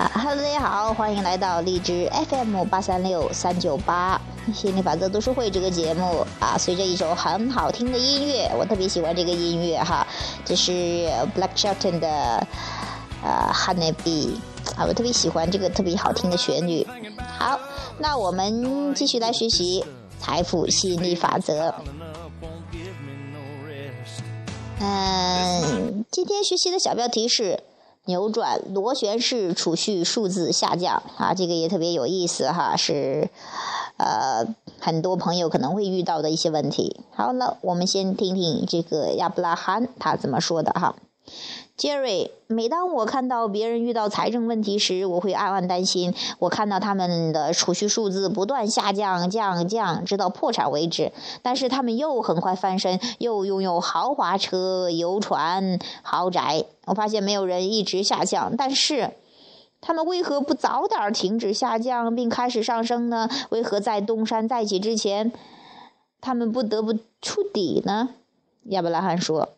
啊哈喽，大家好，欢迎来到荔枝 FM 八三六三九八心理法则读书会这个节目啊。随着一首很好听的音乐，我特别喜欢这个音乐哈，这是 Black Shelton 的呃 Honey Bee 啊，我特别喜欢这个特别好听的旋律。好，那我们继续来学习财富吸引力法则。嗯，今天学习的小标题是。扭转螺旋式储蓄数字下降啊，这个也特别有意思哈，是呃很多朋友可能会遇到的一些问题。好了，我们先听听这个亚布拉罕他怎么说的哈。Jerry，每当我看到别人遇到财政问题时，我会暗暗担心。我看到他们的储蓄数字不断下降，降降，直到破产为止。但是他们又很快翻身，又拥有豪华车、游船、豪宅。我发现没有人一直下降，但是他们为何不早点停止下降，并开始上升呢？为何在东山再起之前，他们不得不触底呢？亚伯拉罕说。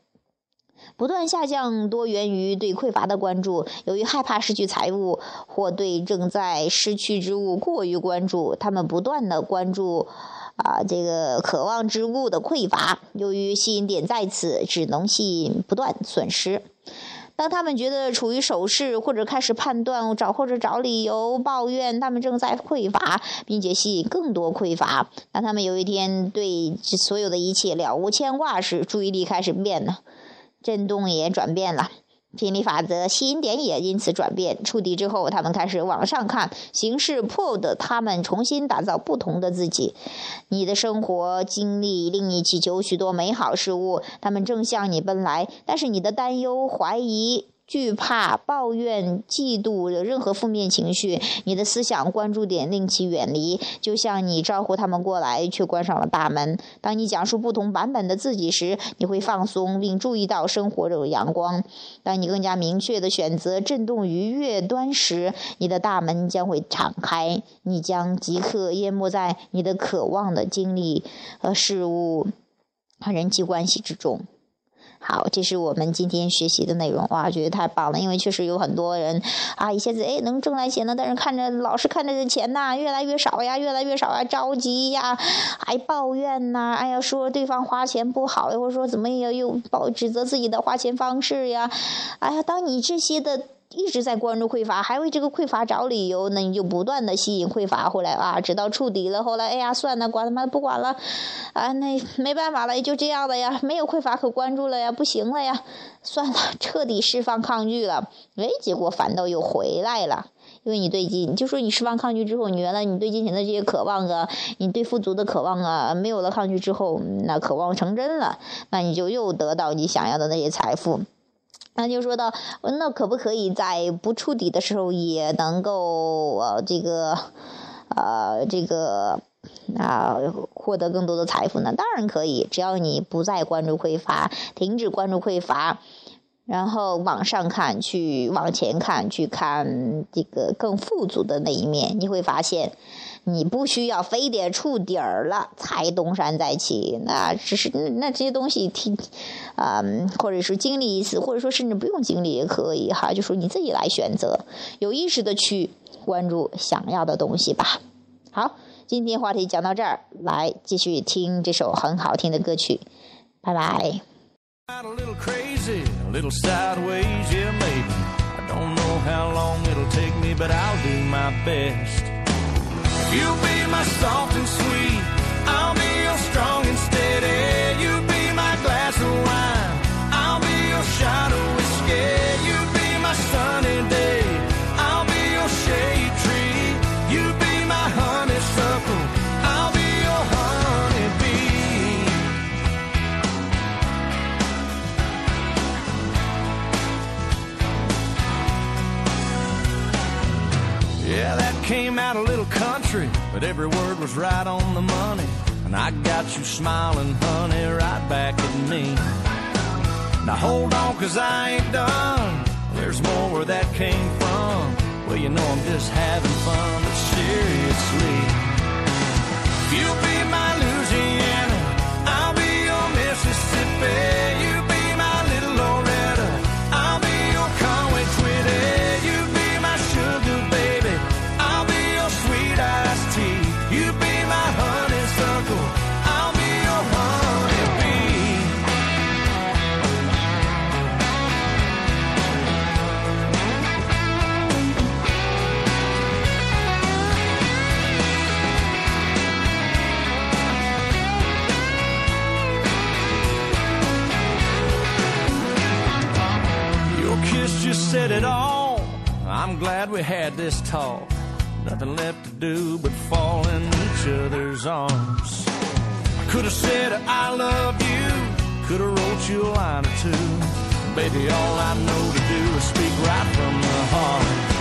不断下降多源于对匮乏的关注，由于害怕失去财物，或对正在失去之物过于关注，他们不断的关注，啊，这个渴望之物的匮乏。由于吸引点在此，只能吸引不断损失。当他们觉得处于守势，或者开始判断找或者找理由抱怨他们正在匮乏，并且吸引更多匮乏。当他们有一天对所有的一切了无牵挂时，注意力开始变了。震动也转变了，吸引力法则吸引点也因此转变。触底之后，他们开始往上看，形势迫的他们重新打造不同的自己。你的生活经历令你祈求许多美好事物，他们正向你奔来，但是你的担忧、怀疑。惧怕、抱怨、嫉妒的任何负面情绪，你的思想关注点令其远离，就像你招呼他们过来，却关上了大门。当你讲述不同版本的自己时，你会放松并注意到生活中的阳光。当你更加明确的选择震动愉悦端时，你的大门将会敞开，你将即刻淹没在你的渴望的经历和事物和人际关系之中。好，这是我们今天学习的内容哇，觉得太棒了，因为确实有很多人啊，一下子哎能挣来钱呢，但是看着老是看着这钱呐越来越少呀，越来越少啊，着急呀，还抱怨呐，哎呀说对方花钱不好，或者说怎么也要又抱指责自己的花钱方式呀，哎呀，当你这些的。一直在关注匮乏，还为这个匮乏找理由，那你就不断的吸引匮乏回来啊，直到触底了。后来，哎呀，算了，管他妈不管了，啊，那没办法了，也就这样了呀，没有匮乏可关注了呀，不行了呀，算了，彻底释放抗拒了。哎，结果反倒又回来了，因为你对金，就说你释放抗拒之后，你原来你对金钱的这些渴望啊，你对富足的渴望啊，没有了抗拒之后，那渴望成真了，那你就又得到你想要的那些财富。那就说到，那可不可以在不触底的时候也能够呃这个，呃这个啊获得更多的财富呢？当然可以，只要你不再关注匮乏，停止关注匮乏，然后往上看，去往前看，去看这个更富足的那一面，你会发现。你不需要非得触底儿了才东山再起，那只是那这些东西听，啊，或者是经历一次，或者说甚至不用经历也可以哈，就说你自己来选择，有意识的去关注想要的东西吧。好，今天话题讲到这儿，来继续听这首很好听的歌曲，拜拜。You'll be my soft and sweet. Came out a little country, but every word was right on the money. And I got you smiling, honey, right back at me. Now hold on, cause I ain't done. There's more where that came from. Well, you know I'm just having fun, but seriously. Said it all. I'm glad we had this talk. Nothing left to do but fall in each other's arms. I could have said I love you, could have wrote you a line or two. Baby, all I know to do is speak right from the heart.